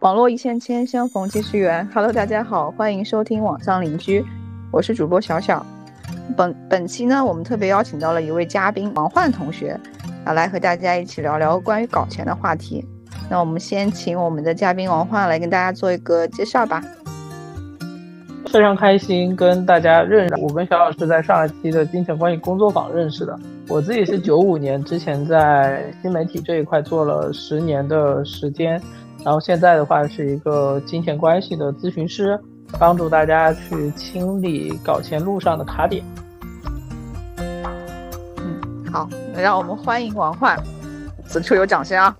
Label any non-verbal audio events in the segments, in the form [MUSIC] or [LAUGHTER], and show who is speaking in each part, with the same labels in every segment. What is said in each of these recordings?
Speaker 1: 网络一线牵，相逢即是缘。Hello，大家好，欢迎收听网上邻居，我是主播小小。本本期呢，我们特别邀请到了一位嘉宾王焕同学，啊，来和大家一起聊聊关于搞钱的话题。那我们先请我们的嘉宾王焕来跟大家做一个介绍吧。
Speaker 2: 非常开心跟大家认识，我跟小老师在上一期的金钱关系工作坊认识的。我自己是九五年之前在新媒体这一块做了十年的时间。然后现在的话是一个金钱关系的咨询师，帮助大家去清理搞钱路上的卡点。
Speaker 1: 嗯，好，让我们欢迎王焕，此处有掌声啊。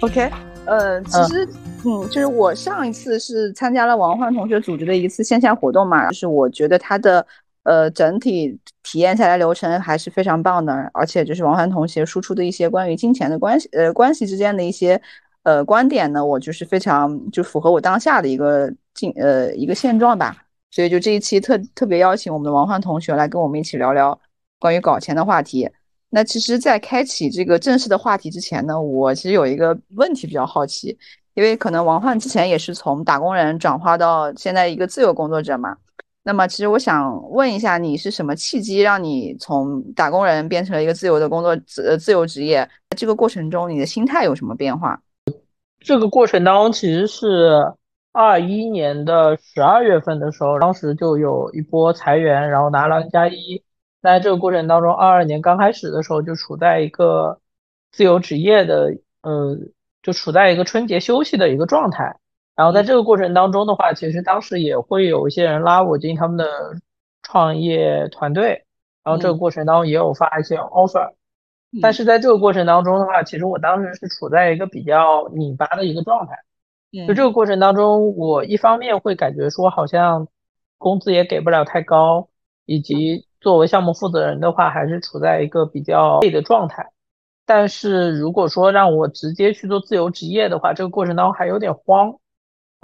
Speaker 1: OK，呃，其实，嗯，就是我上一次是参加了王焕同学组织的一次线下活动嘛，就是我觉得他的。呃，整体体验下来流程还是非常棒的，而且就是王涵同学输出的一些关于金钱的关系，呃，关系之间的一些呃观点呢，我就是非常就符合我当下的一个境呃一个现状吧。所以就这一期特特别邀请我们的王焕同学来跟我们一起聊聊关于搞钱的话题。那其实，在开启这个正式的话题之前呢，我其实有一个问题比较好奇，因为可能王焕之前也是从打工人转化到现在一个自由工作者嘛。那么，其实我想问一下，你是什么契机让你从打工人变成了一个自由的工作自自由职业？这个过程中，你的心态有什么变化？
Speaker 2: 这个过程当中，其实是二一年的十二月份的时候，当时就有一波裁员，然后拿了 N 加一。在这个过程当中，二二年刚开始的时候，就处在一个自由职业的，呃，就处在一个春节休息的一个状态。然后在这个过程当中的话，其实当时也会有一些人拉我进他们的创业团队，然后这个过程当中也有发一些 offer，但是在这个过程当中的话，其实我当时是处在一个比较拧巴的一个状态。就这个过程当中，我一方面会感觉说好像工资也给不了太高，以及作为项目负责人的话，还是处在一个比较累的状态。但是如果说让我直接去做自由职业的话，这个过程当中还有点慌。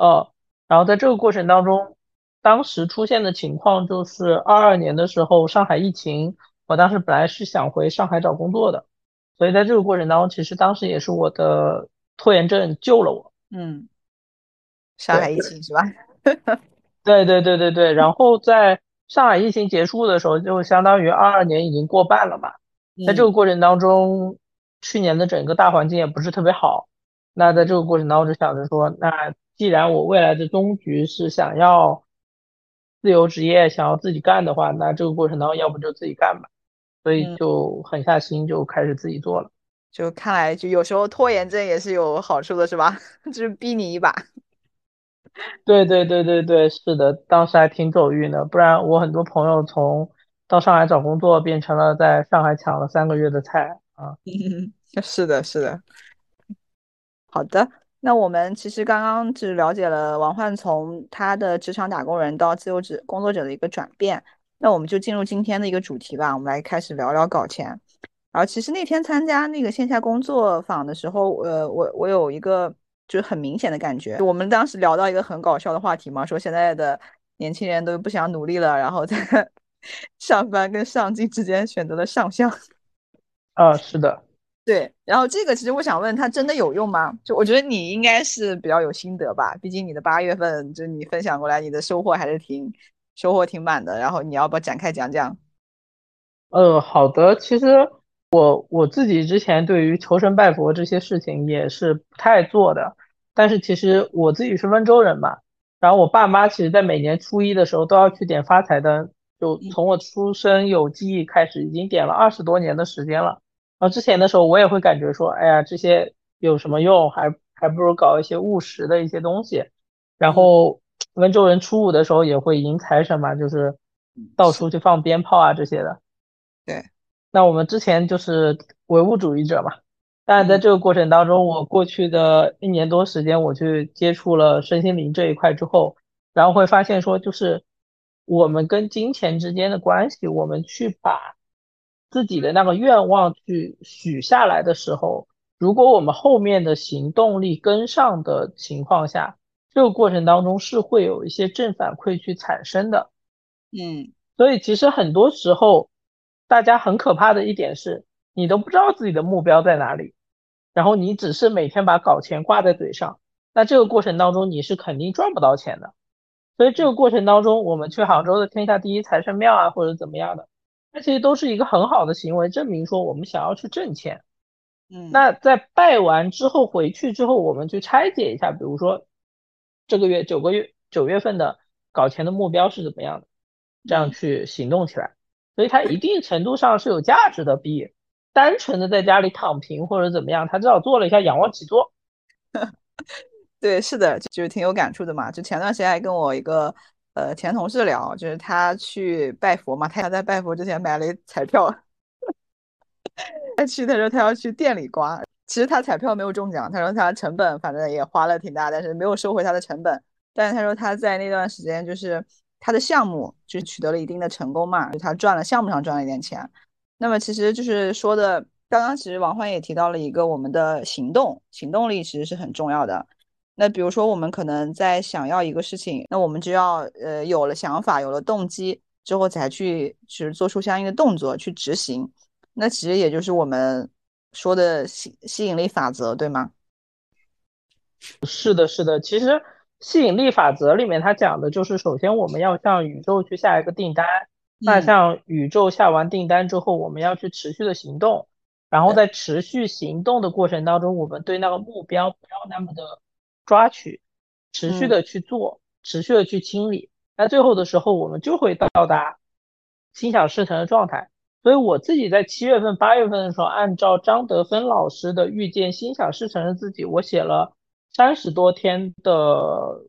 Speaker 2: 呃，然后在这个过程当中，当时出现的情况就是二二年的时候，上海疫情，我当时本来是想回上海找工作的，所以在这个过程当中，其实当时也是我的拖延症救了我。
Speaker 1: 嗯，上海疫情是吧？[LAUGHS]
Speaker 2: 对对对对对。然后在上海疫情结束的时候，就相当于二二年已经过半了嘛。在这个过程当中，去年的整个大环境也不是特别好。那在这个过程当中，就想着说，那。既然我未来的终局是想要自由职业，想要自己干的话，那这个过程当中要不就自己干吧，所以就狠下心就开始自己做了。
Speaker 1: 就看来，就有时候拖延症也是有好处的，是吧？[LAUGHS] 就是逼你一把。
Speaker 2: 对对对对对，是的，当时还挺走运的，不然我很多朋友从到上海找工作变成了在上海抢了三个月的菜啊。[LAUGHS]
Speaker 1: 是的，是的。好的。那我们其实刚刚只了解了王焕从他的职场打工人到自由职工作者的一个转变，那我们就进入今天的一个主题吧。我们来开始聊聊搞钱。然后其实那天参加那个线下工作坊的时候，呃，我我有一个就是很明显的感觉，我们当时聊到一个很搞笑的话题嘛，说现在的年轻人都不想努力了，然后在 [LAUGHS] 上班跟上进之间选择了上相。
Speaker 2: 啊，是的。
Speaker 1: 对，然后这个其实我想问他，真的有用吗？就我觉得你应该是比较有心得吧，毕竟你的八月份就你分享过来，你的收获还是挺收获挺满的。然后你要不展开讲讲？
Speaker 2: 呃，好的。其实我我自己之前对于求神拜佛这些事情也是不太做的，但是其实我自己是温州人嘛，然后我爸妈其实在每年初一的时候都要去点发财灯，就从我出生有记忆开始，已经点了二十多年的时间了。然后之前的时候，我也会感觉说，哎呀，这些有什么用？还还不如搞一些务实的一些东西。然后温州人初五的时候也会迎财神嘛，就是到处去放鞭炮啊这些的。
Speaker 1: 对。
Speaker 2: 那我们之前就是唯物主义者嘛，但在这个过程当中，我过去的一年多时间，我去接触了身心灵这一块之后，然后会发现说，就是我们跟金钱之间的关系，我们去把。自己的那个愿望去许下来的时候，如果我们后面的行动力跟上的情况下，这个过程当中是会有一些正反馈去产生的。
Speaker 1: 嗯，
Speaker 2: 所以其实很多时候，大家很可怕的一点是，你都不知道自己的目标在哪里，然后你只是每天把搞钱挂在嘴上，那这个过程当中你是肯定赚不到钱的。所以这个过程当中，我们去杭州的天下第一财神庙啊，或者怎么样的，那其实都是一个很好的行为，证明说我们想要去挣钱。
Speaker 1: 嗯，
Speaker 2: 那在拜完之后回去之后，我们去拆解一下，比如说这个月九个月九月份的搞钱的目标是怎么样的，这样去行动起来。所以它一定程度上是有价值的，比单纯的在家里躺平或者怎么样，他至少做了一下仰卧起坐。[LAUGHS]
Speaker 1: 对，是的，就是挺有感触的嘛。就前段时间还跟我一个呃前同事聊，就是他去拜佛嘛，他在拜佛之前买了一彩票。他去，他说他要去店里刮。其实他彩票没有中奖，他说他成本反正也花了挺大，但是没有收回他的成本。但是他说他在那段时间就是他的项目就取得了一定的成功嘛，就他赚了项目上赚了一点钱。那么其实就是说的，刚刚其实王欢也提到了一个我们的行动，行动力其实是很重要的。那比如说我们可能在想要一个事情，那我们就要呃有了想法，有了动机之后才去去做出相应的动作去执行。那其实也就是我们说的吸吸引力法则，对吗？
Speaker 2: 是的，是的。其实吸引力法则里面，它讲的就是，首先我们要向宇宙去下一个订单。那像宇宙下完订单之后，我们要去持续的行动。然后在持续行动的过程当中，我们对那个目标不要那么的抓取，持续的去做，持续的去清理。那最后的时候，我们就会到达心想事成的状态。所以我自己在七月份、八月份的时候，按照张德芬老师的遇见心想事成的自己，我写了三十多天的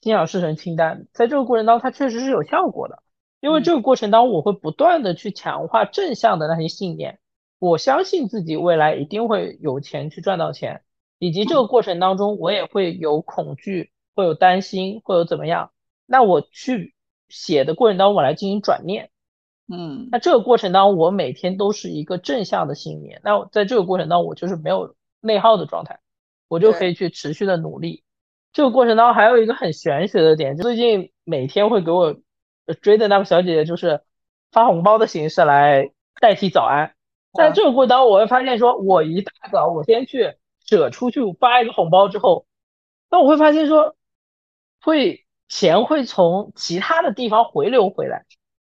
Speaker 2: 心想事成清单。在这个过程当中，它确实是有效果的，因为这个过程当中，我会不断的去强化正向的那些信念。我相信自己未来一定会有钱去赚到钱，以及这个过程当中，我也会有恐惧，会有担心，会有怎么样？那我去写的过程当中，我来进行转念。
Speaker 1: 嗯，
Speaker 2: 那这个过程当中，我每天都是一个正向的信念。那在这个过程当中，我就是没有内耗的状态，我就可以去持续的努力。这个过程当中还有一个很玄学的点，最近每天会给我追的那个小姐姐，就是发红包的形式来代替早安。在这个过程当中，我会发现，说我一大早我先去舍出去发一个红包之后，那我会发现说，会钱会从其他的地方回流回来。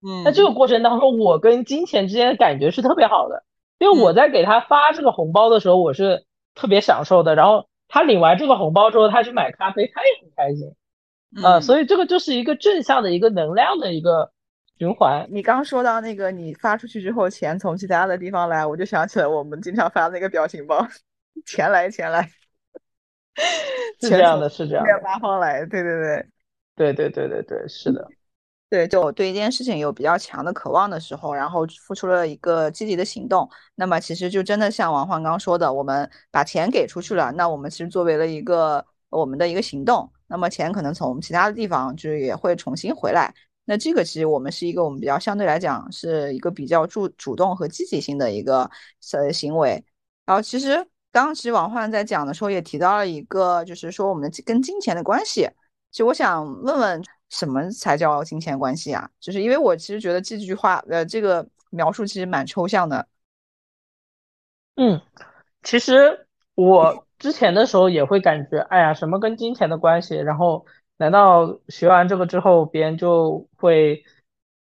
Speaker 1: 嗯，
Speaker 2: 那这个过程当中，我跟金钱之间的感觉是特别好的，因为我在给他发这个红包的时候，我是特别享受的。然后他领完这个红包之后，他去买咖啡，他也很开心。
Speaker 1: 呃，
Speaker 2: 所以这个就是一个正向的一个能量的一个循环。
Speaker 1: 你刚说到那个，你发出去之后，钱从其他的地方来，我就想起了我们经常发那个表情包，钱来钱来，
Speaker 2: 是这样的，是这样的，
Speaker 1: 八方来，对对对，
Speaker 2: 对对对对对，是的。
Speaker 1: 对，就对一件事情有比较强的渴望的时候，然后付出了一个积极的行动，那么其实就真的像王焕刚说的，我们把钱给出去了，那我们其实作为了一个我们的一个行动，那么钱可能从其他的地方就是也会重新回来。那这个其实我们是一个我们比较相对来讲是一个比较主主动和积极性的一个呃行为。然后其实刚刚其实王焕在讲的时候也提到了一个，就是说我们跟金钱的关系。其实我想问问。什么才叫金钱关系啊？就是因为我其实觉得这句话，呃，这个描述其实蛮抽象的。
Speaker 2: 嗯，其实我之前的时候也会感觉，哎呀，什么跟金钱的关系？然后难道学完这个之后，别人就会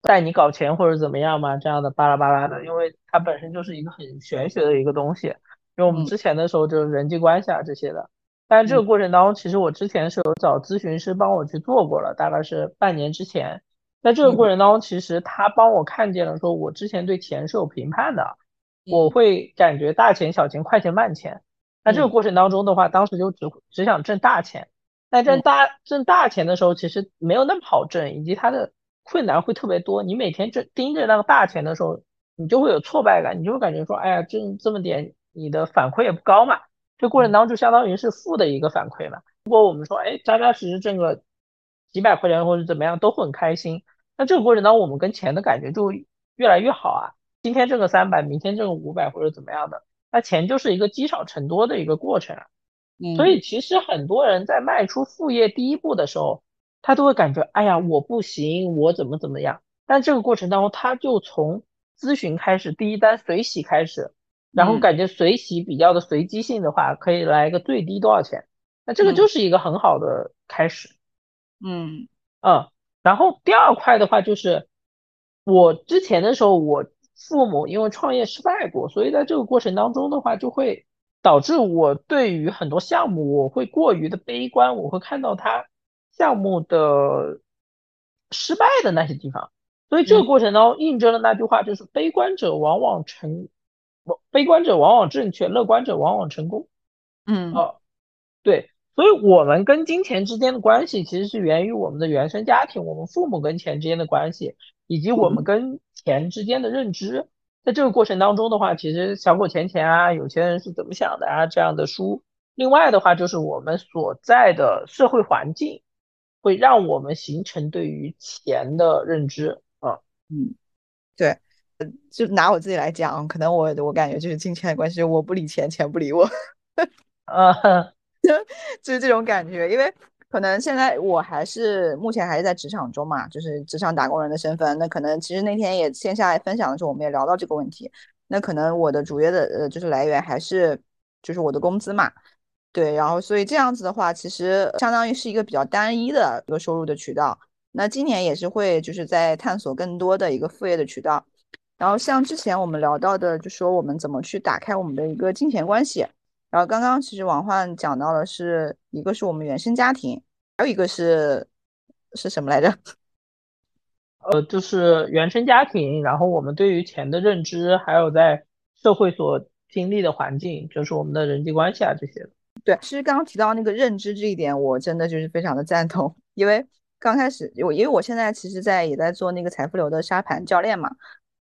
Speaker 2: 带你搞钱或者怎么样吗？这样的巴拉巴拉的，因为它本身就是一个很玄学的一个东西。因为我们之前的时候就是人际关系啊这些的。但这个过程当中，其实我之前是有找咨询师帮我去做过了，大概是半年之前。在这个过程当中，其实他帮我看见了，说我之前对钱是有评判的，我会感觉大钱、小钱、快钱、慢钱。那这个过程当中的话，当时就只只想挣大钱。但挣大挣大钱的时候，其实没有那么好挣，以及它的困难会特别多。你每天挣盯着那个大钱的时候，你就会有挫败感，你就会感觉说，哎呀，挣这么点，你的反馈也不高嘛。这过程当中就相当于是负的一个反馈嘛。如果我们说，哎，扎扎实实挣个几百块钱或者怎么样都很开心，那这个过程当中我们跟钱的感觉就越来越好啊。今天挣个三百，明天挣个五百或者怎么样的，那钱就是一个积少成多的一个过程啊。所以其实很多人在迈出副业第一步的时候，他都会感觉，哎呀，我不行，我怎么怎么样。但这个过程当中，他就从咨询开始，第一单随喜开始。然后感觉随喜比较的随机性的话，可以来一个最低多少钱？那这个就是一个很好的开始。
Speaker 1: 嗯
Speaker 2: 嗯，然后第二块的话就是，我之前的时候，我父母因为创业失败过，所以在这个过程当中的话，就会导致我对于很多项目我会过于的悲观，我会看到他项目的失败的那些地方。所以这个过程当中印证了那句话，就是悲观者往往成。悲观者往往正确，乐观者往往成功。
Speaker 1: 嗯，
Speaker 2: 哦，对，所以我们跟金钱之间的关系其实是源于我们的原生家庭，我们父母跟钱之间的关系，以及我们跟钱之间的认知。在这个过程当中的话，其实小狗钱钱啊，有钱人是怎么想的啊这样的书。另外的话，就是我们所在的社会环境，会让我们形成对于钱的认知。啊，
Speaker 1: 嗯，对。就拿我自己来讲，可能我我感觉就是金钱的关系，我不理钱，钱不理我，[LAUGHS]
Speaker 2: 啊，[LAUGHS]
Speaker 1: 就是这种感觉。因为可能现在我还是目前还是在职场中嘛，就是职场打工人的身份。那可能其实那天也线下来分享的时候，我们也聊到这个问题。那可能我的主业的呃就是来源还是就是我的工资嘛，对。然后所以这样子的话，其实相当于是一个比较单一的一个收入的渠道。那今年也是会就是在探索更多的一个副业的渠道。然后像之前我们聊到的，就说我们怎么去打开我们的一个金钱关系。然后刚刚其实王焕讲到的，是一个是我们原生家庭，还有一个是是什么来着？[LAUGHS]
Speaker 2: 呃，就是原生家庭，然后我们对于钱的认知，还有在社会所经历的环境，就是我们的人际关系啊这些。
Speaker 1: 对，其实刚刚提到那个认知这一点，我真的就是非常的赞同，因为刚开始我因为我现在其实在也在做那个财富流的沙盘教练嘛。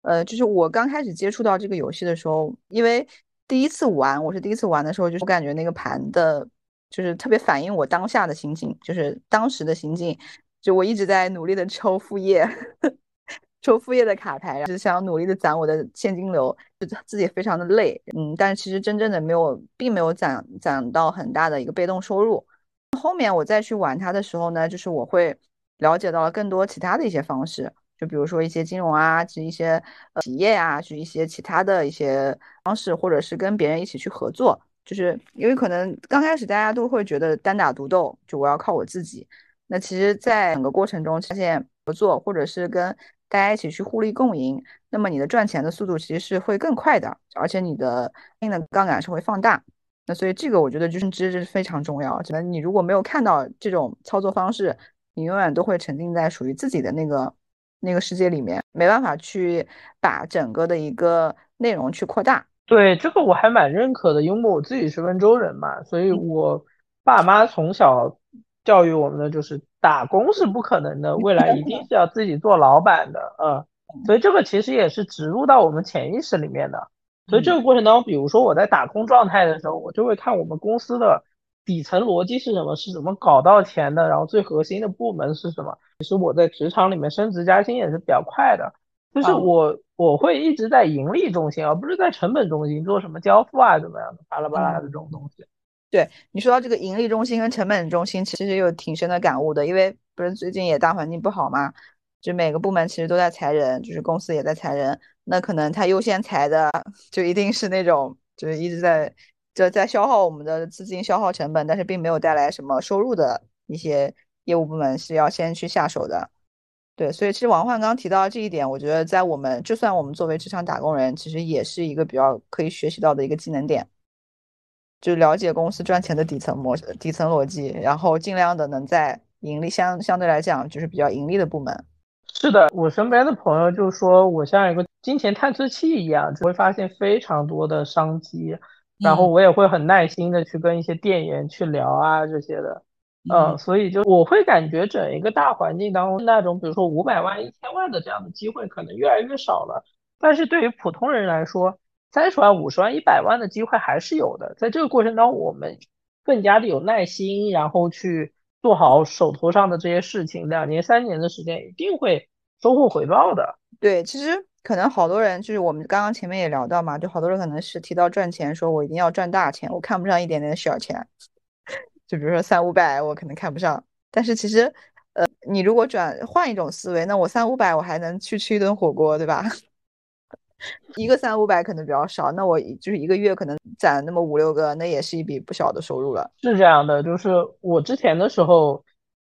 Speaker 1: 呃，就是我刚开始接触到这个游戏的时候，因为第一次玩，我是第一次玩的时候，就是我感觉那个盘的，就是特别反映我当下的心情，就是当时的心境，就我一直在努力的抽副业，[LAUGHS] 抽副业的卡牌，就是想努力的攒我的现金流，就自己非常的累，嗯，但是其实真正的没有，并没有攒攒到很大的一个被动收入。后面我再去玩它的时候呢，就是我会了解到了更多其他的一些方式。就比如说一些金融啊，是一些呃企业啊，是一些其他的一些方式，或者是跟别人一起去合作，就是因为可能刚开始大家都会觉得单打独斗，就我要靠我自己。那其实，在整个过程中发现合作，或者是跟大家一起去互利共赢，那么你的赚钱的速度其实是会更快的，而且你的硬的杠杆是会放大。那所以这个我觉得就是知识非常重要。可能你如果没有看到这种操作方式，你永远都会沉浸在属于自己的那个。那个世界里面没办法去把整个的一个内容去扩大。
Speaker 2: 对这个我还蛮认可的，因为我自己是温州人嘛，所以我爸妈从小教育我们的就是打工是不可能的，未来一定是要自己做老板的，嗯，所以这个其实也是植入到我们潜意识里面的。所以这个过程当中，比如说我在打工状态的时候，我就会看我们公司的底层逻辑是什么，是怎么搞到钱的，然后最核心的部门是什么。其实我在职场里面升职加薪也是比较快的，就是我我会一直在盈利中心，而不是在成本中心做什么交付啊怎么样的巴拉巴拉的这种东西。
Speaker 1: 对你说到这个盈利中心跟成本中心，其实有挺深的感悟的，因为不是最近也大环境不好嘛，就每个部门其实都在裁人，就是公司也在裁人，那可能他优先裁的就一定是那种就是一直在就在消耗我们的资金、消耗成本，但是并没有带来什么收入的一些。业务部门是要先去下手的，对，所以其实王焕刚提到这一点，我觉得在我们就算我们作为职场打工人，其实也是一个比较可以学习到的一个技能点，就了解公司赚钱的底层模、底层逻辑，然后尽量的能在盈利相相对来讲就是比较盈利的部门。
Speaker 2: 是的，我身边的朋友就说我像一个金钱探测器一样，会发现非常多的商机，然后我也会很耐心的去跟一些店员去聊啊这些的。嗯，所以就我会感觉整一个大环境当中，那种比如说五百万、一千万的这样的机会可能越来越少了。但是对于普通人来说，三十万、五十万、一百万的机会还是有的。在这个过程当中，我们更加的有耐心，然后去做好手头上的这些事情，两年、三年的时间一定会收获回报的。
Speaker 1: 对，其实可能好多人就是我们刚刚前面也聊到嘛，就好多人可能是提到赚钱，说我一定要赚大钱，我看不上一点点小钱。就比如说三五百，我可能看不上，但是其实，呃，你如果转换一种思维，那我三五百我还能去吃一顿火锅，对吧？[LAUGHS] 一个三五百可能比较少，那我就是一个月可能攒那么五六个，那也是一笔不小的收入了。
Speaker 2: 是这样的，就是我之前的时候，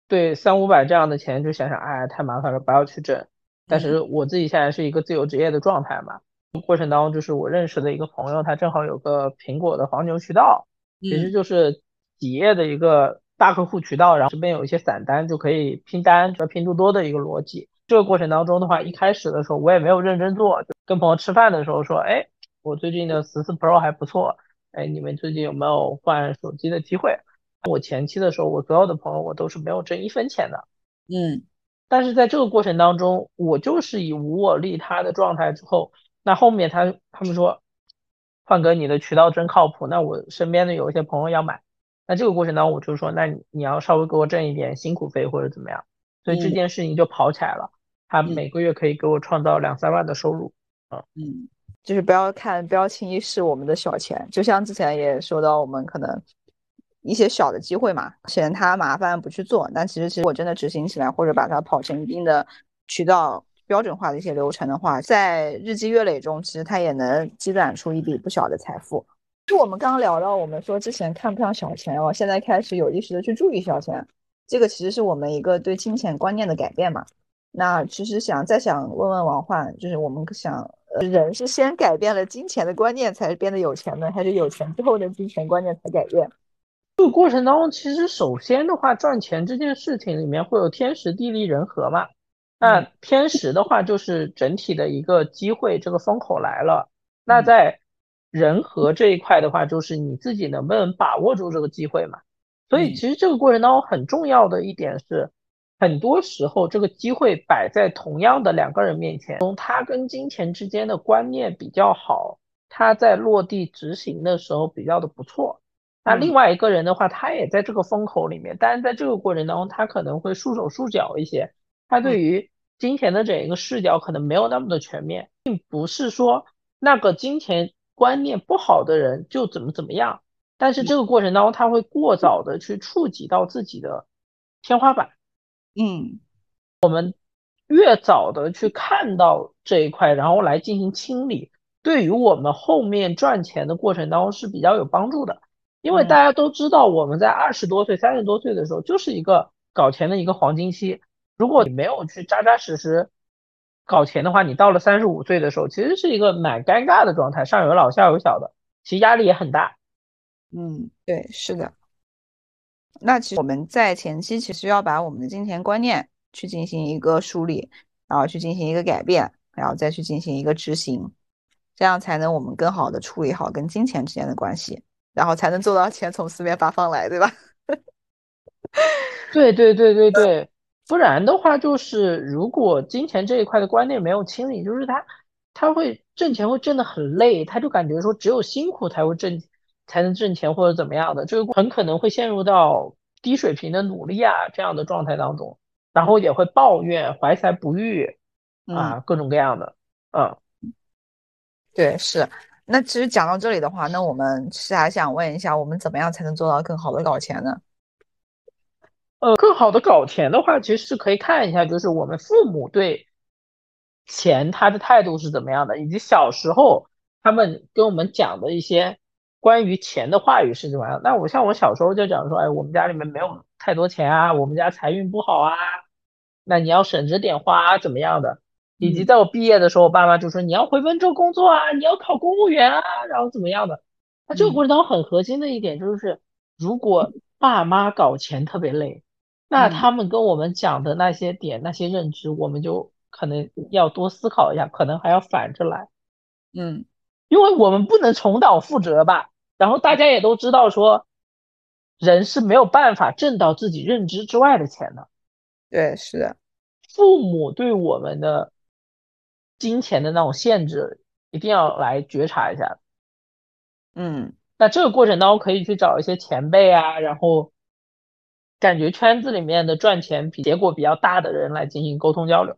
Speaker 2: 对三五百这样的钱就想想，哎，太麻烦了，不要去挣。但是我自己现在是一个自由职业的状态嘛，过程当中就是我认识的一个朋友，他正好有个苹果的黄牛渠道，其实就是企业的一个大客户渠道，然后这边有一些散单就可以拼单，就拼多多的一个逻辑。这个过程当中的话，一开始的时候我也没有认真做，就跟朋友吃饭的时候说，哎，我最近的十四 Pro 还不错，哎，你们最近有没有换手机的机会？我前期的时候，我所有的朋友我都是没有挣一分钱的，
Speaker 1: 嗯，
Speaker 2: 但是在这个过程当中，我就是以无我利他的状态之后，那后面他他们说，范哥你的渠道真靠谱，那我身边的有一些朋友要买，那这个过程当中我就说，那你你要稍微给我挣一点辛苦费或者怎么样，所以这件事情就跑起来了。他每个月可以给我创造两三万的收入，
Speaker 1: 啊，嗯，就是不要看，不要轻易视我们的小钱，就像之前也说到，我们可能一些小的机会嘛，嫌它麻烦不去做，但其实其实我真的执行起来，或者把它跑成一定的渠道标准化的一些流程的话，在日积月累中，其实它也能积攒出一笔不小的财富。就我们刚刚聊到，我们说之前看不上小钱哦，现在开始有意识的去注意小钱，这个其实是我们一个对金钱观念的改变嘛。那其实想再想问问王焕，就是我们想，人是先改变了金钱的观念才变得有钱呢，还是有钱之后的金钱观念才改变？
Speaker 2: 这个过程当中，其实首先的话，赚钱这件事情里面会有天时地利人和嘛。那天时的话，就是整体的一个机会，这个风口来了。那在人和这一块的话，就是你自己能不能把握住这个机会嘛。所以其实这个过程当中很重要的一点是。很多时候，这个机会摆在同样的两个人面前，从他跟金钱之间的观念比较好，他在落地执行的时候比较的不错。那另外一个人的话，他也在这个风口里面，但是在这个过程当中，他可能会束手束脚一些，他对于金钱的整一个视角可能没有那么的全面，并不是说那个金钱观念不好的人就怎么怎么样，但是这个过程当中，他会过早的去触及到自己的天花板。
Speaker 1: 嗯，
Speaker 2: 我们越早的去看到这一块，然后来进行清理，对于我们后面赚钱的过程当中是比较有帮助的。因为大家都知道，我们在二十多岁、三十多岁的时候，就是一个搞钱的一个黄金期。如果你没有去扎扎实实搞钱的话，你到了三十五岁的时候，其实是一个蛮尴尬的状态，上有老下有小的，其实压力也很大。
Speaker 1: 嗯，对，是的。那其实我们在前期其实要把我们的金钱观念去进行一个梳理，然后去进行一个改变，然后再去进行一个执行，这样才能我们更好的处理好跟金钱之间的关系，然后才能做到钱从四面八方来，对吧？[LAUGHS]
Speaker 2: 对对对对对，不然的话就是如果金钱这一块的观念没有清理，就是他他会挣钱会挣得很累，他就感觉说只有辛苦才会挣。才能挣钱或者怎么样的，这个很可能会陷入到低水平的努力啊这样的状态当中，然后也会抱怨怀才不遇啊各种各样的，嗯，
Speaker 1: 对，是。那其实讲到这里的话，那我们是还想问一下，我们怎么样才能做到更好的搞钱呢？
Speaker 2: 呃，更好的搞钱的话，其实是可以看一下，就是我们父母对钱他的态度是怎么样的，以及小时候他们跟我们讲的一些。关于钱的话语是怎么样？那我像我小时候就讲说，哎，我们家里面没有太多钱啊，我们家财运不好啊，那你要省着点花，怎么样的？以及在我毕业的时候，我爸妈就说你要回温州工作啊，你要考公务员啊，然后怎么样的？那这个过程当中很核心的一点就是，如果爸妈搞钱特别累，那他们跟我们讲的那些点、那些认知，我们就可能要多思考一下，可能还要反着来。
Speaker 1: 嗯，
Speaker 2: 因为我们不能重蹈覆辙吧。然后大家也都知道，说人是没有办法挣到自己认知之外的钱的。
Speaker 1: 对，是的。
Speaker 2: 父母对我们的金钱的那种限制，一定要来觉察一下。
Speaker 1: 嗯，
Speaker 2: 那这个过程当中可以去找一些前辈啊，然后感觉圈子里面的赚钱比结果比较大的人来进行沟通交流。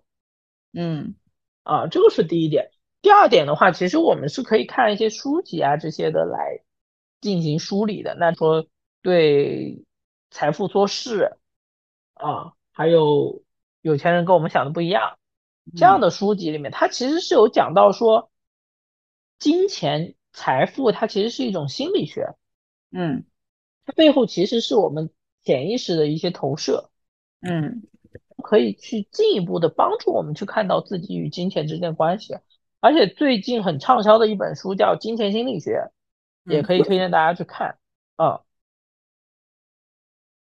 Speaker 1: 嗯，
Speaker 2: 啊，这个是第一点。第二点的话，其实我们是可以看一些书籍啊这些的来。进行梳理的，那说对财富做事啊，还有有钱人跟我们想的不一样，这样的书籍里面，它其实是有讲到说，金钱财富它其实是一种心理学，
Speaker 1: 嗯，
Speaker 2: 它背后其实是我们潜意识的一些投射，
Speaker 1: 嗯，
Speaker 2: 可以去进一步的帮助我们去看到自己与金钱之间的关系。而且最近很畅销的一本书叫《金钱心理学》，也可以推荐大家去看。嗯，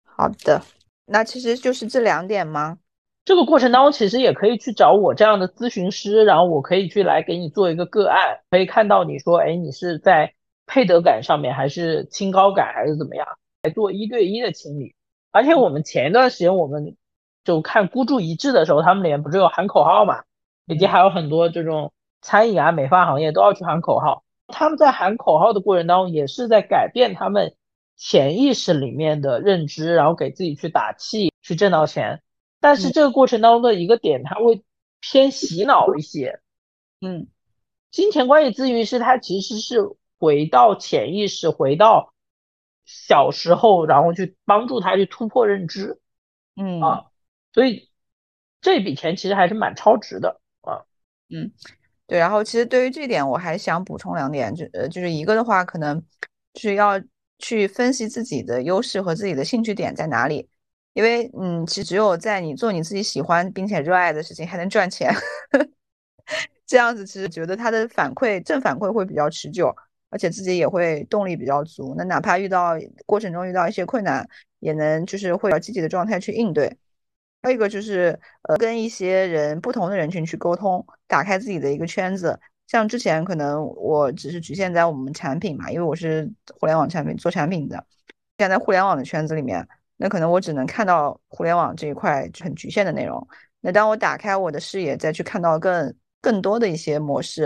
Speaker 1: 好的，那其实就是这两点吗？
Speaker 2: 这个过程当中，其实也可以去找我这样的咨询师，然后我可以去来给你做一个个案，可以看到你说，哎，你是在配得感上面，还是清高感，还是怎么样，来做一对一的清理。而且我们前一段时间，我们就看孤注一掷的时候，他们里面不是有喊口号嘛，以及还有很多这种餐饮啊、美发行业都要去喊口号。他们在喊口号的过程当中，也是在改变他们潜意识里面的认知，然后给自己去打气，去挣到钱。但是这个过程当中的一个点，它会偏洗脑一些。
Speaker 1: 嗯，
Speaker 2: 金钱关系咨询师他其实是回到潜意识，回到小时候，然后去帮助他去突破认知。
Speaker 1: 嗯
Speaker 2: 啊，所以这笔钱其实还是蛮超值的啊。
Speaker 1: 嗯，对。然后其实对于这点，我还想补充两点，就呃就是一个的话，可能就是要去分析自己的优势和自己的兴趣点在哪里。因为，嗯，其实只有在你做你自己喜欢并且热爱的事情，还能赚钱，[LAUGHS] 这样子其实觉得他的反馈正反馈会比较持久，而且自己也会动力比较足。那哪怕遇到过程中遇到一些困难，也能就是会有积极的状态去应对。还有一个就是，呃，跟一些人不同的人群去沟通，打开自己的一个圈子。像之前可能我只是局限在我们产品嘛，因为我是互联网产品做产品的，现在在互联网的圈子里面。那可能我只能看到互联网这一块很局限的内容。那当我打开我的视野，再去看到更更多的一些模式，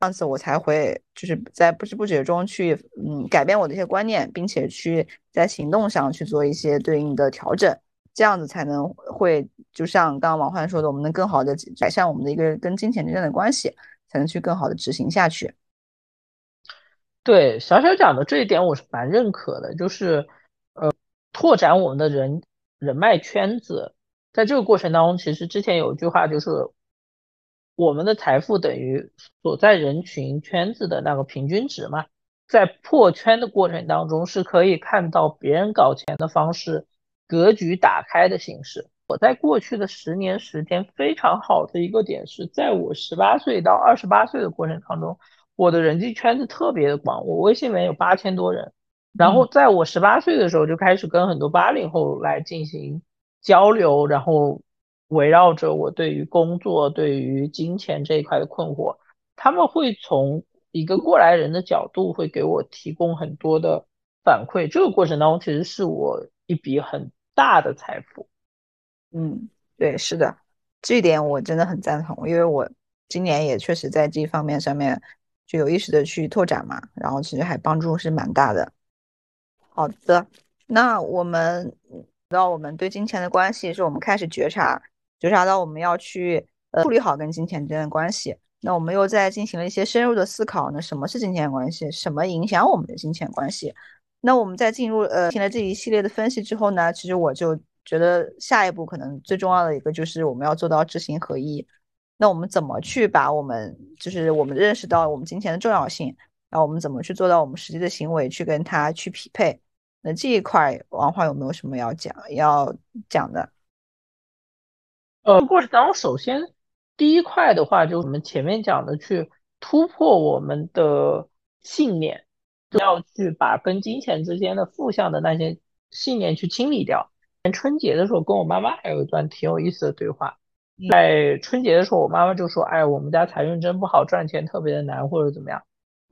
Speaker 1: 这样子我才会就是在不知不觉中去嗯改变我的一些观念，并且去在行动上去做一些对应的调整，这样子才能会就像刚刚王焕说的，我们能更好的改善我们的一个跟金钱之间的关系，才能去更好的执行下去。
Speaker 2: 对小小讲的这一点，我是蛮认可的，就是。拓展我们的人人脉圈子，在这个过程当中，其实之前有一句话就是，我们的财富等于所在人群圈子的那个平均值嘛。在破圈的过程当中，是可以看到别人搞钱的方式，格局打开的形式。我在过去的十年时间非常好的一个点是，在我十八岁到二十八岁的过程当中，我的人际圈子特别的广，我微信里面有八千多人。然后在我十八岁的时候就开始跟很多八零后来进行交流，然后围绕着我对于工作、对于金钱这一块的困惑，他们会从一个过来人的角度会给我提供很多的反馈。这个过程当中其实是我一笔很大的财富。
Speaker 1: 嗯，对，是的，这一点我真的很赞同，因为我今年也确实在这方面上面就有意识的去拓展嘛，然后其实还帮助是蛮大的。好的，那我们到我们对金钱的关系，是我们开始觉察，觉察到我们要去呃处理好跟金钱之间的关系。那我们又在进行了一些深入的思考，那什么是金钱关系？什么影响我们的金钱关系？那我们在进入呃听了这一系列的分析之后呢，其实我就觉得下一步可能最重要的一个就是我们要做到知行合一。那我们怎么去把我们就是我们认识到我们金钱的重要性？然后我们怎么去做到我们实际的行为去跟它去匹配？那这一块王华有没有什么要讲要讲的？
Speaker 2: 呃，过程当中，首先第一块的话，就是我们前面讲的去突破我们的信念，要去把跟金钱之间的负向的那些信念去清理掉。春节的时候，跟我妈妈还有一段挺有意思的对话。在春节的时候，我妈妈就说：“哎，我们家财运真不好，赚钱特别的难，或者怎么样。”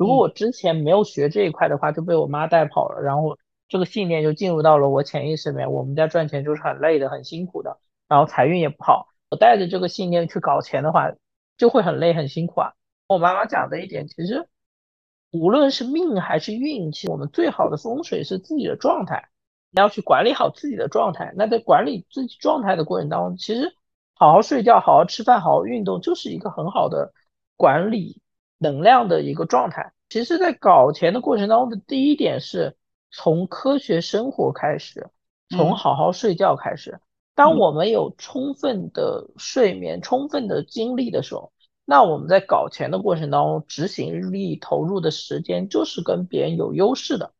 Speaker 2: 如果我之前没有学这一块的话，就被我妈带跑了，然后这个信念就进入到了我潜意识里面。我们家赚钱就是很累的，很辛苦的，然后财运也不好。我带着这个信念去搞钱的话，就会很累很辛苦啊。我妈妈讲的一点，其实无论是命还是运气，我们最好的风水是自己的状态，你要去管理好自己的状态。那在管理自己状态的过程当中，其实好好睡觉、好好吃饭、好好运动，就是一个很好的管理。能量的一个状态，其实，在搞钱的过程当中的第一点是从科学生活开始，从好好睡觉开始。当我们有充分的睡眠、充分的精力的时候，那我们在搞钱的过程当中，执行力投入的时间就是跟别人有优势的，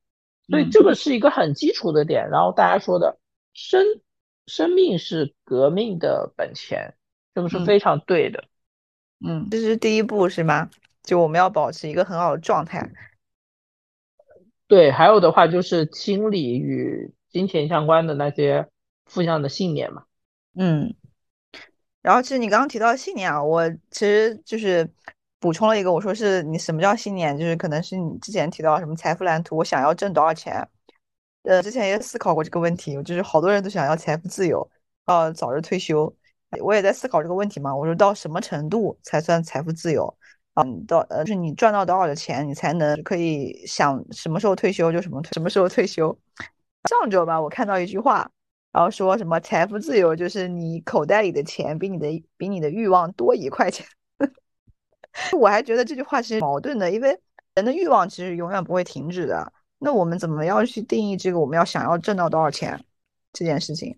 Speaker 2: 所以这个是一个很基础的点。然后大家说的生生命是革命的本钱，这个是非常对的。
Speaker 1: 嗯，这是第一步是吗？就我们要保持一个很好的状态。
Speaker 2: 对，还有的话就是清理与金钱相关的那些负向的信念嘛。
Speaker 1: 嗯，然后其实你刚刚提到信念啊，我其实就是补充了一个，我说是你什么叫信念？就是可能是你之前提到什么财富蓝图，我想要挣多少钱？呃，之前也思考过这个问题，就是好多人都想要财富自由，要早日退休。我也在思考这个问题嘛，我说到什么程度才算财富自由？嗯，到呃，就是你赚到多少的钱，你才能可以想什么时候退休就什么什么时候退休。上周吧，我看到一句话，然后说什么财富自由就是你口袋里的钱比你的比你的欲望多一块钱。[LAUGHS] 我还觉得这句话是矛盾的，因为人的欲望其实永远不会停止的。那我们怎么要去定义这个我们要想要挣到多少钱这件事情？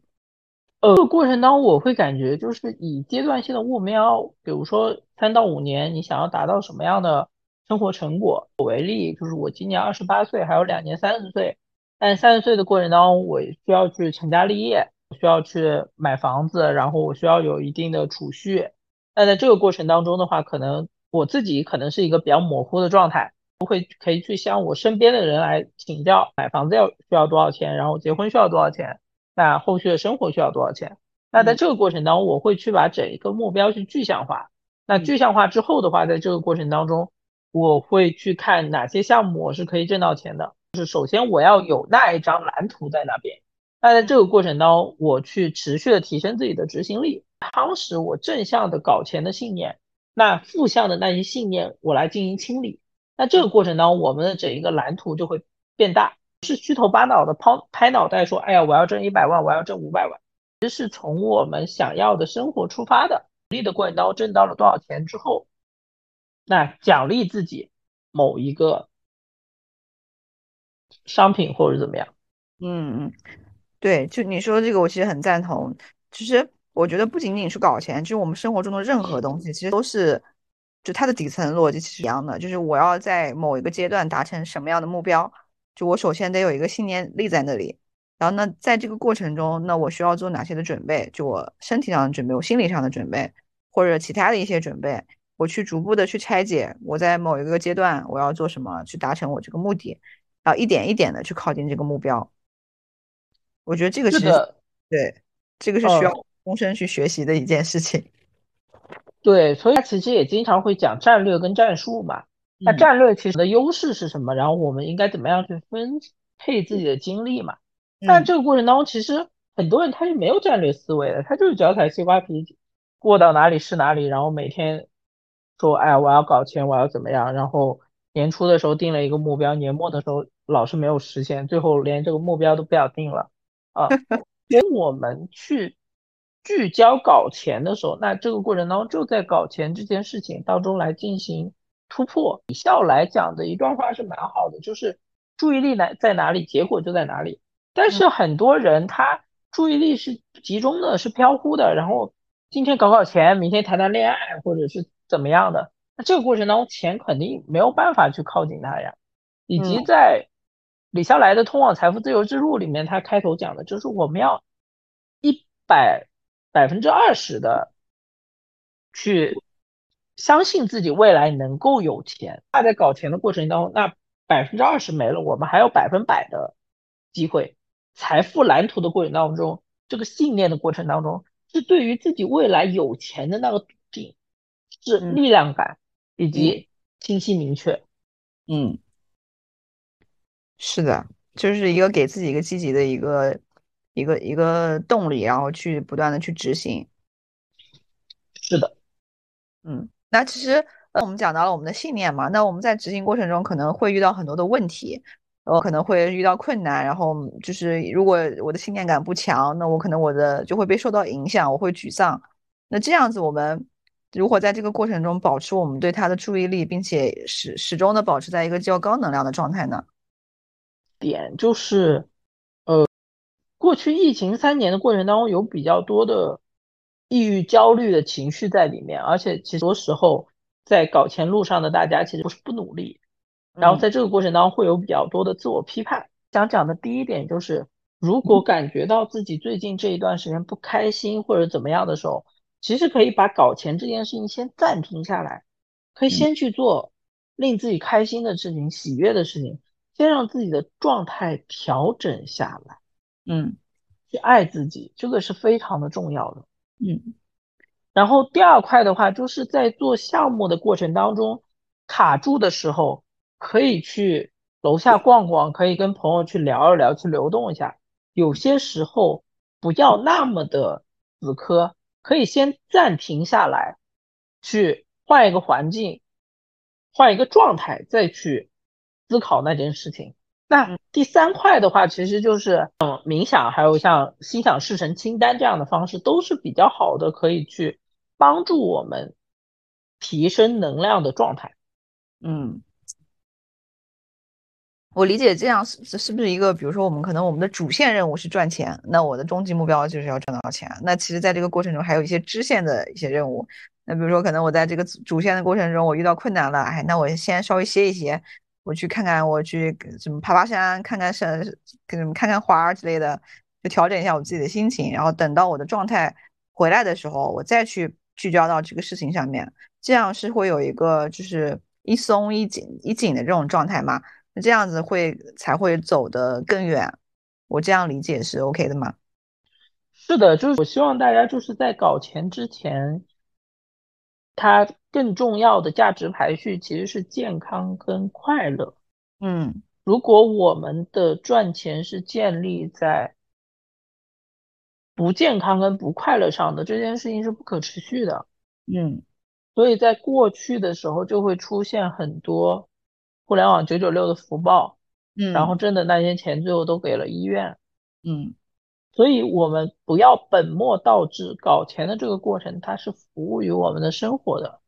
Speaker 2: 呃，过程当中我会感觉就是以阶段性的目标，比如说三到五年，你想要达到什么样的生活成果为例，就是我今年二十八岁，还有两年三十岁，但三十岁的过程当中，我需要去成家立业，需要去买房子，然后我需要有一定的储蓄。那在这个过程当中的话，可能我自己可能是一个比较模糊的状态，不会可以去向我身边的人来请教，买房子要需要多少钱，然后结婚需要多少钱。那后续的生活需要多少钱？那在这个过程当中，我会去把整一个目标去具象化。那具象化之后的话，在这个过程当中，我会去看哪些项目我是可以挣到钱的。就是首先我要有那一张蓝图在那边。那在这个过程当中，我去持续的提升自己的执行力，夯实我正向的搞钱的信念。那负向的那些信念，我来进行清理。那这个过程当中，我们的整一个蓝图就会变大。是虚头巴脑的抛拍脑袋说，哎呀，我要挣一百万，我要挣五百万。其实是从我们想要的生活出发的。努力的过程当中挣到了多少钱之后，那奖励自己某一个商品或者怎么样。
Speaker 1: 嗯嗯，对，就你说这个，我其实很赞同。其实我觉得不仅仅是搞钱，就是我们生活中的任何东西，其实都是就它的底层逻辑其实一样的，就是我要在某一个阶段达成什么样的目标。就我首先得有一个信念立在那里，然后呢，在这个过程中，那我需要做哪些的准备？就我身体上的准备，我心理上的准备，或者其他的一些准备，我去逐步的去拆解。我在某一个阶段我要做什么，去达成我这个目的，然后一点一点的去靠近这个目标。我觉得这个是对，这个是需要终身去学习的一件事情。[LAUGHS]
Speaker 2: 对，所以他其实也经常会讲战略跟战术嘛。那战略其实的优势是什么？然后我们应该怎么样去分配自己的精力嘛？但这个过程当中，其实很多人他是没有战略思维的，他就是脚踩西瓜皮，过到哪里是哪里，然后每天说，哎，我要搞钱，我要怎么样？然后年初的时候定了一个目标，年末的时候老是没有实现，最后连这个目标都不要定了啊。[LAUGHS] 跟我们去聚焦搞钱的时候，那这个过程当中就在搞钱这件事情当中来进行。突破李笑来讲的一段话是蛮好的，就是注意力在在哪里，结果就在哪里。但是很多人他注意力是集中的，是飘忽的，然后今天搞搞钱，明天谈谈恋爱，或者是怎么样的。那这个过程当中，钱肯定没有办法去靠近他呀。以及在李笑来的《通往财富自由之路》里面，他开头讲的就是我们要一百百分之二十的去。相信自己未来能够有钱，那在搞钱的过程当中，那百分之二十没了，我们还有百分百的机会。财富蓝图的过程当中，这个信念的过程当中，是对于自己未来有钱的那个笃定，是力量感以及清晰明确。
Speaker 1: 嗯，是的，就是一个给自己一个积极的一个一个一个动力，然后去不断的去执行。
Speaker 2: 是的，
Speaker 1: 嗯。那其实，呃，我们讲到了我们的信念嘛。那我们在执行过程中可能会遇到很多的问题，呃，可能会遇到困难。然后就是，如果我的信念感不强，那我可能我的就会被受到影响，我会沮丧。那这样子，我们如何在这个过程中保持我们对他的注意力，并且始始终的保持在一个较高能量的状态呢？
Speaker 2: 点就是，呃，过去疫情三年的过程当中，有比较多的。抑郁、焦虑的情绪在里面，而且其实多时候在搞钱路上的大家其实不是不努力，然后在这个过程当中会有比较多的自我批判。想讲的第一点就是，如果感觉到自己最近这一段时间不开心或者怎么样的时候，其实可以把搞钱这件事情先暂停下来，可以先去做令自己开心的事情、喜悦的事情，先让自己的状态调整下来。
Speaker 1: 嗯，
Speaker 2: 去爱自己，这个是非常的重要的。
Speaker 1: 嗯。
Speaker 2: 然后第二块的话，就是在做项目的过程当中卡住的时候，可以去楼下逛逛，可以跟朋友去聊一聊，去流动一下。有些时候不要那么的死磕，可以先暂停下来，去换一个环境，换一个状态，再去思考那件事情。那第三块的话，其实就是嗯，冥想，还有像心想事成清单这样的方式，都是比较好的，可以去。帮助我们提升能量的状态。
Speaker 1: 嗯，我理解这样是是不是一个，比如说我们可能我们的主线任务是赚钱，那我的终极目标就是要赚到钱。那其实在这个过程中还有一些支线的一些任务。那比如说可能我在这个主线的过程中我遇到困难了，哎，那我先稍微歇一歇，我去看看，我去什么爬爬山，看看山，跟看看花之类的，就调整一下我自己的心情。然后等到我的状态回来的时候，我再去。聚焦到这个事情上面，这样是会有一个就是一松一紧一紧的这种状态嘛？那这样子会才会走得更远。我这样理解是 OK 的吗？
Speaker 2: 是的，就是我希望大家就是在搞钱之前，他更重要的价值排序其实是健康跟快乐。
Speaker 1: 嗯，
Speaker 2: 如果我们的赚钱是建立在。不健康跟不快乐上的这件事情是不可持续的，
Speaker 1: 嗯，
Speaker 2: 所以在过去的时候就会出现很多互联网九九六的福报，
Speaker 1: 嗯，
Speaker 2: 然后挣的那些钱最后都给了医院，
Speaker 1: 嗯，
Speaker 2: 所以我们不要本末倒置，搞钱的这个过程它是服务于我们的生活的，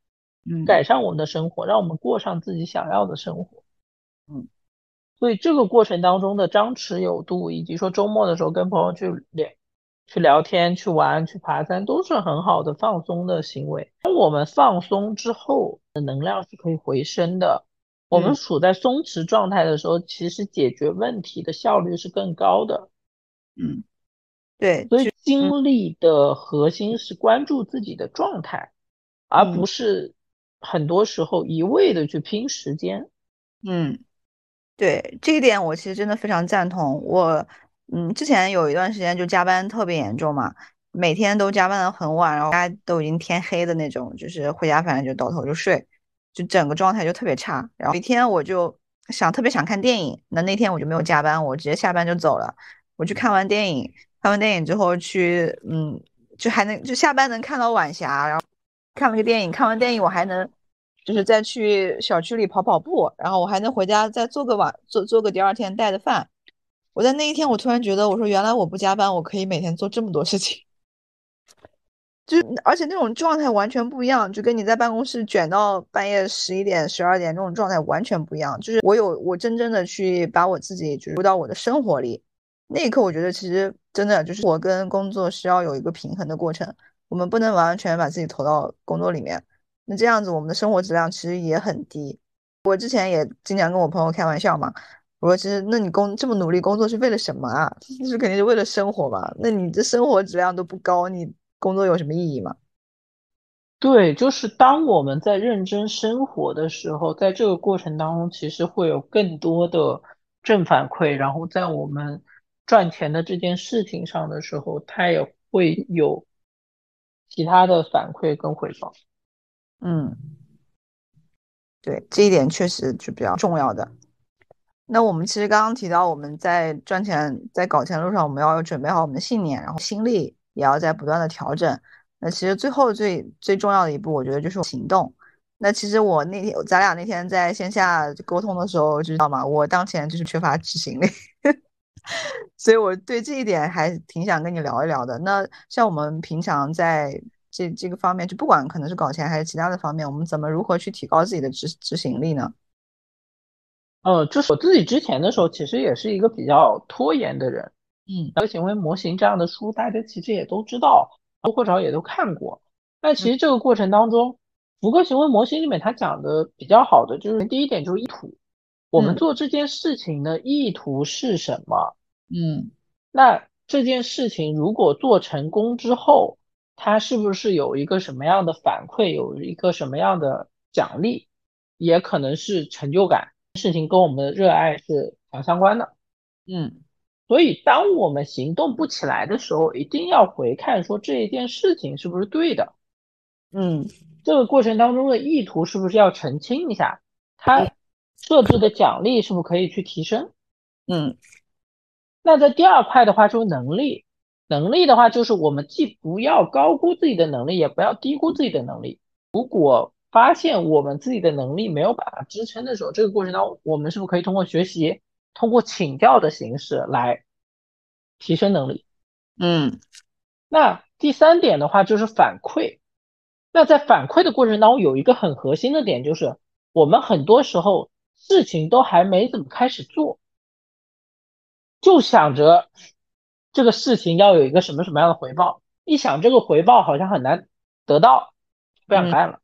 Speaker 1: 嗯，
Speaker 2: 改善我们的生活，让我们过上自己想要的生活，
Speaker 1: 嗯，
Speaker 2: 所以这个过程当中的张弛有度，以及说周末的时候跟朋友去聊。去聊天、去玩、去爬山，都是很好的放松的行为。当我们放松之后，的能量是可以回升的。我们处在松弛状态的时候，其实解决问题的效率是更高的。
Speaker 1: 嗯，对。
Speaker 2: 所以精力的核心是关注自己的状态，而不是很多时候一味的去拼时间。
Speaker 1: 嗯，对，这一点我其实真的非常赞同。我。嗯，之前有一段时间就加班特别严重嘛，每天都加班的很晚，然后大家都已经天黑的那种，就是回家反正就倒头就睡，就整个状态就特别差。然后一天我就想特别想看电影，那那天我就没有加班，我直接下班就走了。我去看完电影，看完电影之后去，嗯，就还能就下班能看到晚霞，然后看了个电影，看完电影我还能就是再去小区里跑跑步，然后我还能回家再做个晚做做个第二天带的饭。我在那一天，我突然觉得，我说原来我不加班，我可以每天做这么多事情，就而且那种状态完全不一样，就跟你在办公室卷到半夜十一点、十二点那种状态完全不一样。就是我有我真正的去把我自己就是入到我的生活里，那一刻我觉得其实真的就是我跟工作是要有一个平衡的过程，我们不能完完全全把自己投到工作里面，那这样子我们的生活质量其实也很低。我之前也经常跟我朋友开玩笑嘛。我说，其实，那你工这么努力工作是为了什么啊？就是肯定是为了生活嘛。那你这生活质量都不高，你工作有什么意义吗？
Speaker 2: 对，就是当我们在认真生活的时候，在这个过程当中，其实会有更多的正反馈。然后在我们赚钱的这件事情上的时候，它也会有其他的反馈跟回报。
Speaker 1: 嗯，对，这一点确实是比较重要的。那我们其实刚刚提到，我们在赚钱、在搞钱路上，我们要准备好我们的信念，然后心力也要在不断的调整。那其实最后最最重要的一步，我觉得就是行动。那其实我那天咱俩那天在线下沟通的时候，知道吗？我当前就是缺乏执行力，[LAUGHS] 所以我对这一点还挺想跟你聊一聊的。那像我们平常在这这个方面，就不管可能是搞钱还是其他的方面，我们怎么如何去提高自己的执执行力呢？
Speaker 2: 呃，就是我自己之前的时候，其实也是一个比较拖延的人。
Speaker 1: 嗯，
Speaker 2: 个行为模型这样的书，大家其实也都知道，或多或少也都看过。那其实这个过程当中，福克行为模型里面，他讲的比较好的就是第一点就是意图，我们做这件事情的意图是什么？
Speaker 1: 嗯，
Speaker 2: 那这件事情如果做成功之后，它是不是有一个什么样的反馈，有一个什么样的奖励，也可能是成就感。事情跟我们的热爱是强相关的。
Speaker 1: 嗯，
Speaker 2: 所以当我们行动不起来的时候，一定要回看说这一件事情是不是对的。
Speaker 1: 嗯，
Speaker 2: 这个过程当中的意图是不是要澄清一下？它设置的奖励是不是可以去提升？
Speaker 1: 嗯，
Speaker 2: 那在第二块的话，就是能力。能力的话，就是我们既不要高估自己的能力，也不要低估自己的能力。如果发现我们自己的能力没有办法支撑的时候，这个过程当中，我们是不是可以通过学习、通过请教的形式来提升能力？
Speaker 1: 嗯，
Speaker 2: 那第三点的话就是反馈。那在反馈的过程当中，有一个很核心的点，就是我们很多时候事情都还没怎么开始做，就想着。这个事情要有一个什么什么样的回报？一想这个回报好像很难得到，不想干了。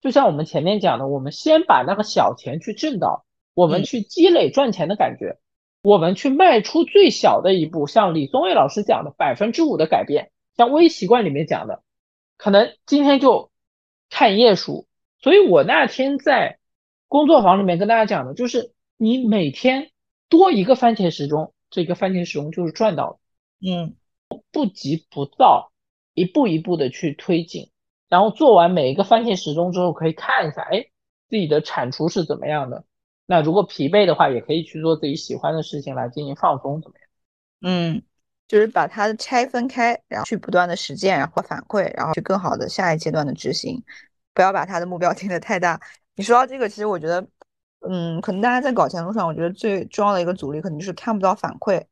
Speaker 2: 就像我们前面讲的，我们先把那个小钱去挣到，我们去积累赚钱的感觉，我们去迈出最小的一步。像李松蔚老师讲的百分之五的改变，像微习惯里面讲的，可能今天就看一页书。所以我那天在工作坊里面跟大家讲的就是，你每天多一个番茄时钟，这个番茄时钟就是赚到了。
Speaker 1: 嗯，
Speaker 2: 不急不躁，一步一步的去推进，然后做完每一个番茄时钟之后，可以看一下，哎，自己的产出是怎么样的。那如果疲惫的话，也可以去做自己喜欢的事情来进行放松，怎么样？
Speaker 1: 嗯，就是把它拆分开，然后去不断的实践，然后反馈，然后去更好的下一阶段的执行，不要把他的目标定的太大。你说到这个，其实我觉得，嗯，可能大家在搞钱路上，我觉得最重要的一个阻力，可能就是看不到反馈。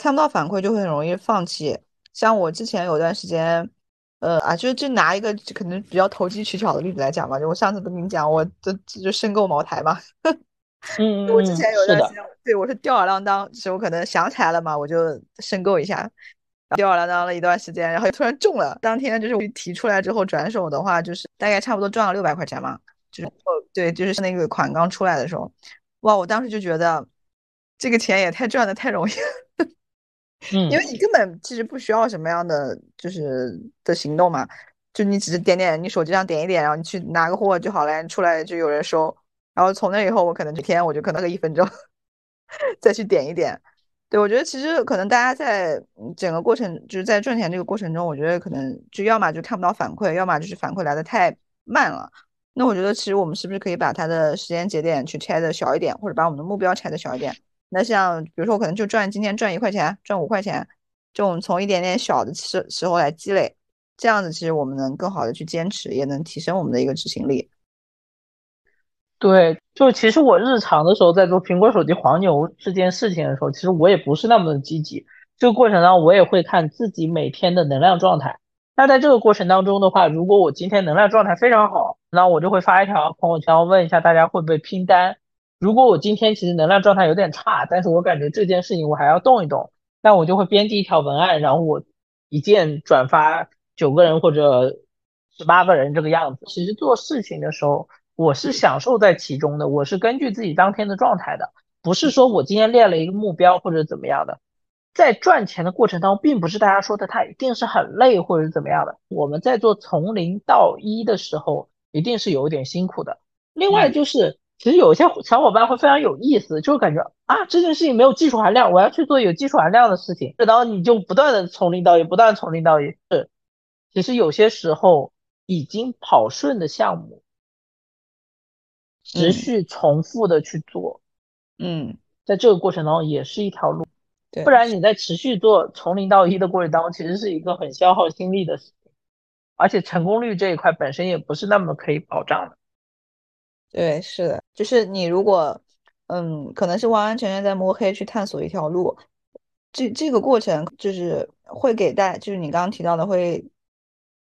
Speaker 1: 看不到反馈就会很容易放弃。像我之前有段时间，呃啊，就就拿一个可能比较投机取巧的例子来讲吧，就我上次不跟你讲，我就就申购茅台嘛。[LAUGHS]
Speaker 2: 嗯
Speaker 1: 我之前有段时间，对我是吊儿郎当，就是我可能想起来了嘛，我就申购一下，吊儿郎当了一段时间，然后突然中了。当天就是提出来之后转手的话，就是大概差不多赚了六百块钱嘛。就是哦，对，就是那个款刚出来的时候，哇，我当时就觉得这个钱也太赚的太容易了。
Speaker 2: 嗯，
Speaker 1: 因为你根本其实不需要什么样的就是的行动嘛，就你只是点点你手机上点一点，然后你去拿个货就好了，出来就有人收。然后从那以后，我可能每天我就可能个一分钟 [LAUGHS] 再去点一点。对我觉得其实可能大家在整个过程就是在赚钱这个过程中，我觉得可能就要么就看不到反馈，要么就是反馈来的太慢了。那我觉得其实我们是不是可以把它的时间节点去拆的小一点，或者把我们的目标拆的小一点？那像比如说我可能就赚今天赚一块钱，赚五块钱，这种从一点点小的时时候来积累，这样子其实我们能更好的去坚持，也能提升我们的一个执行力。
Speaker 2: 对，就其实我日常的时候在做苹果手机黄牛这件事情的时候，其实我也不是那么的积极。这个过程当中，我也会看自己每天的能量状态。那在这个过程当中的话，如果我今天能量状态非常好，那我就会发一条朋友圈问一下大家会不会拼单。如果我今天其实能量状态有点差，但是我感觉这件事情我还要动一动，那我就会编辑一条文案，然后我一键转发九个人或者十八个人这个样子。其实做事情的时候，我是享受在其中的，我是根据自己当天的状态的，不是说我今天列了一个目标或者怎么样的。在赚钱的过程当中，并不是大家说的他一定是很累或者怎么样的。我们在做从零到一的时候，一定是有一点辛苦的。另外就是。其实有些小伙伴会非常有意思，就感觉啊这件事情没有技术含量，我要去做有技术含量的事情，然后你就不断的从零到一，不断从零到一。是，其实有些时候已经跑顺的项目，持续重复的去做，
Speaker 1: 嗯，
Speaker 2: 在这个过程当中也是一条路，
Speaker 1: 对，
Speaker 2: 不然你在持续做从零到一的过程当中，其实是一个很消耗心力的事情，而且成功率这一块本身也不是那么可以保障的。
Speaker 1: 对，是的，就是你如果，嗯，可能是完完全全在摸黑去探索一条路，这这个过程就是会给大，就是你刚刚提到的会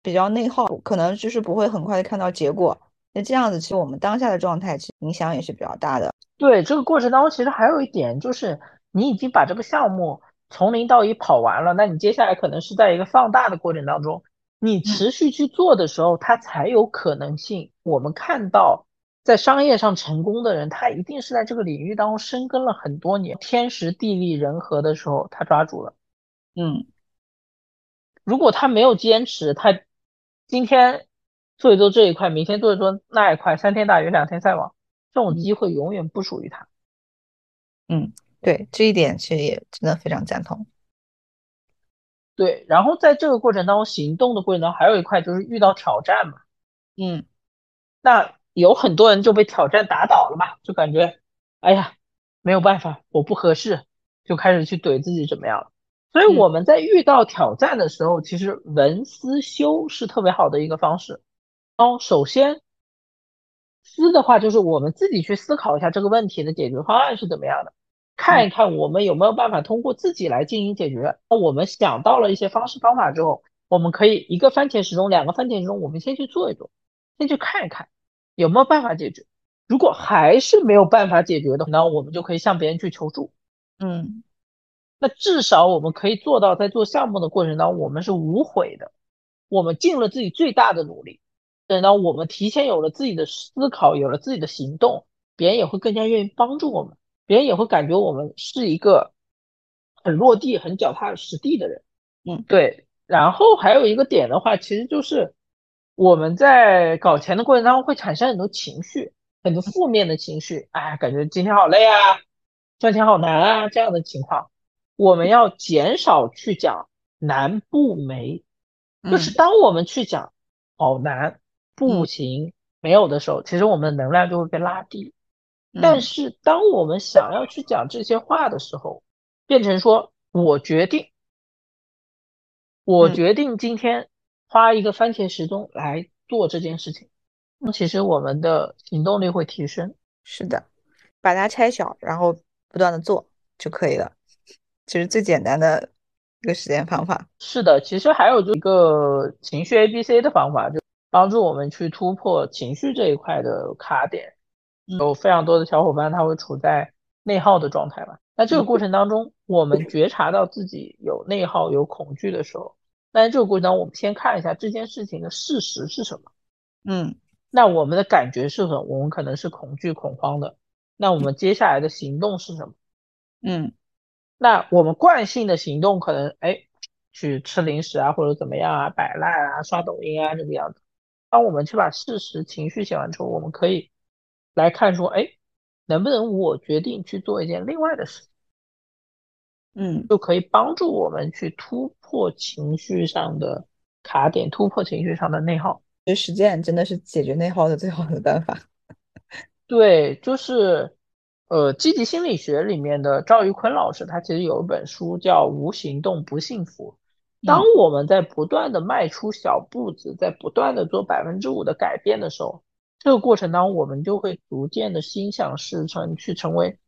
Speaker 1: 比较内耗，可能就是不会很快的看到结果。那这样子，其实我们当下的状态其实影响也是比较大的。
Speaker 2: 对，这个过程当中，其实还有一点就是，你已经把这个项目从零到一跑完了，那你接下来可能是在一个放大的过程当中，你持续去做的时候，它才有可能性。我们看到在商业上成功的人，他一定是在这个领域当中深耕了很多年，天时地利人和的时候他抓住了。
Speaker 1: 嗯，
Speaker 2: 如果他没有坚持，他今天做一做这一块，明天做一做那一块，三天打鱼两天晒网，这种机会永远不属于他。
Speaker 1: 嗯，对，这一点其实也真的非常赞同。
Speaker 2: 对，然后在这个过程当中，行动的过程当中，还有一块就是遇到挑战嘛。
Speaker 1: 嗯，
Speaker 2: 那有很多人就被挑战打倒了嘛，就感觉，哎呀，没有办法，我不合适，就开始去怼自己怎么样了。所以我们在遇到挑战的时候，其实文思修是特别好的一个方式。哦，首先，思的话就是我们自己去思考一下这个问题的解决方案是怎么样的。看一看我们有没有办法通过自己来进行解决。那我们想到了一些方式方法之后，我们可以一个番茄时钟，两个番茄时钟，我们先去做一做，先去看一看有没有办法解决。如果还是没有办法解决的，那我们就可以向别人去求助。
Speaker 1: 嗯，
Speaker 2: 那至少我们可以做到，在做项目的过程当中，我们是无悔的，我们尽了自己最大的努力。等到我们提前有了自己的思考，有了自己的行动，别人也会更加愿意帮助我们。别人也会感觉我们是一个很落地、很脚踏实地的人，
Speaker 1: 嗯，
Speaker 2: 对。然后还有一个点的话，其实就是我们在搞钱的过程当中会产生很多情绪，很多负面的情绪，哎，感觉今天好累啊，赚钱好难啊，这样的情况，我们要减少去讲难不没，就是当我们去讲好难、不行、没有的时候，其实我们的能量就会被拉低。但是，当我们想要去讲这些话的时候，变成说我决定，我决定今天花一个番茄时钟来做这件事情，那其实我们的行动力会提升。
Speaker 1: 是的，把它拆小，然后不断的做就可以了。其实最简单的一个实践方法。
Speaker 2: 是的，其实还有就一个情绪 A B C 的方法，就帮助我们去突破情绪这一块的卡点。有非常多的小伙伴，他会处在内耗的状态嘛？那这个过程当中，我们觉察到自己有内耗、有恐惧的时候，那在这个过程当中，我们先看一下这件事情的事实是什么。
Speaker 1: 嗯，
Speaker 2: 那我们的感觉是什么？我们可能是恐惧、恐慌的。那我们接下来的行动是什么？
Speaker 1: 嗯，
Speaker 2: 那我们惯性的行动可能，哎，去吃零食啊，或者怎么样啊，摆烂啊，刷抖音啊，这个样子。当我们去把事实、情绪写完之后，我们可以。来看说，哎，能不能我决定去做一件另外的事情？
Speaker 1: 嗯，
Speaker 2: 就可以帮助我们去突破情绪上的卡点，突破情绪上的内耗。
Speaker 1: 其实实践真的是解决内耗的最好的办法。[LAUGHS]
Speaker 2: 对，就是呃，积极心理学里面的赵玉坤老师，他其实有一本书叫《无行动不幸福》。当我们在不断的迈出小步子，在不断的做百分之五的改变的时候。这个过程当中，我们就会逐渐的心想事成，去成为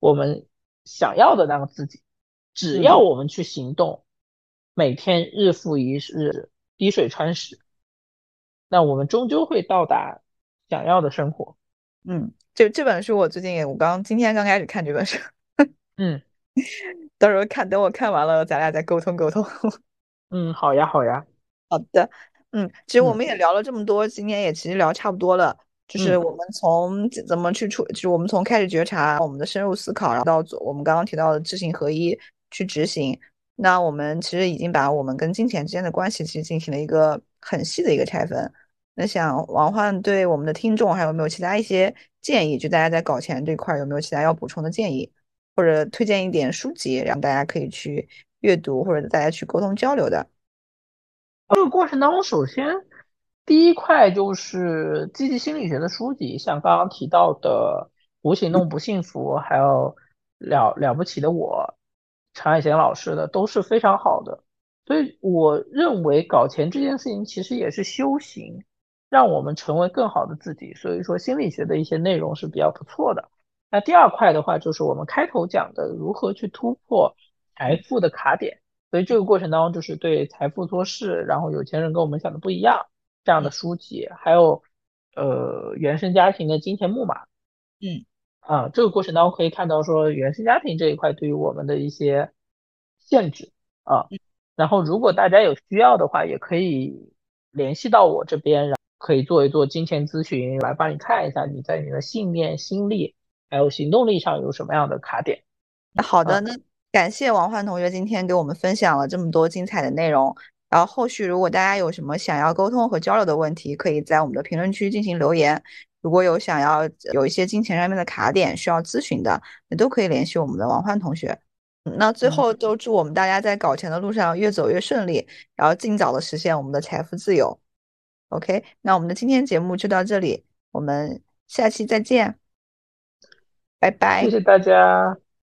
Speaker 2: 我们想要的那个自己。只要我们去行动，每天日复一日，滴水穿石，那我们终究会到达想要的生活。
Speaker 1: 嗯，就这本书，我最近也，我刚今天刚开始看这本书。
Speaker 2: 嗯，[LAUGHS]
Speaker 1: 到时候看，等我看完了，咱俩再沟通沟通。[LAUGHS]
Speaker 2: 嗯，好呀，好呀，
Speaker 1: 好的。嗯，其实我们也聊了这么多，今天也其实聊差不多了。就是我们从怎么去处，就是我们从开始觉察，我们的深入思考，然后到我们刚刚提到的知行合一去执行。那我们其实已经把我们跟金钱之间的关系其实进行了一个很细的一个拆分。那想王焕对我们的听众还有没有其他一些建议？就大家在搞钱这块有没有其他要补充的建议，或者推荐一点书籍，让大家可以去阅读，或者大家去沟通交流的？
Speaker 2: 这个过程当中，首先第一块就是积极心理学的书籍，像刚刚提到的《无行动不幸福》，还有了了不起的我，常海贤老师的都是非常好的。所以我认为搞钱这件事情其实也是修行，让我们成为更好的自己。所以说心理学的一些内容是比较不错的。那第二块的话，就是我们开头讲的如何去突破财富的卡点。所以这个过程当中，就是对财富做事，然后有钱人跟我们想的不一样这样的书籍，还有呃原生家庭的金钱木马，
Speaker 1: 嗯
Speaker 2: 啊，这个过程当中可以看到说原生家庭这一块对于我们的一些限制啊，然后如果大家有需要的话，也可以联系到我这边，然后可以做一做金钱咨询，来帮你看一下你在你的信念、心力还有行动力上有什么样的卡点。
Speaker 1: 好的，那感谢王焕同学今天给我们分享了这么多精彩的内容。然后后续如果大家有什么想要沟通和交流的问题，可以在我们的评论区进行留言。如果有想要有一些金钱上面的卡点需要咨询的，也都可以联系我们的王焕同学。那最后都祝我们大家在搞钱的路上越走越顺利，然后尽早的实现我们的财富自由。OK，那我们的今天节目就到这里，我们下期再见，拜拜，
Speaker 2: 谢谢大家。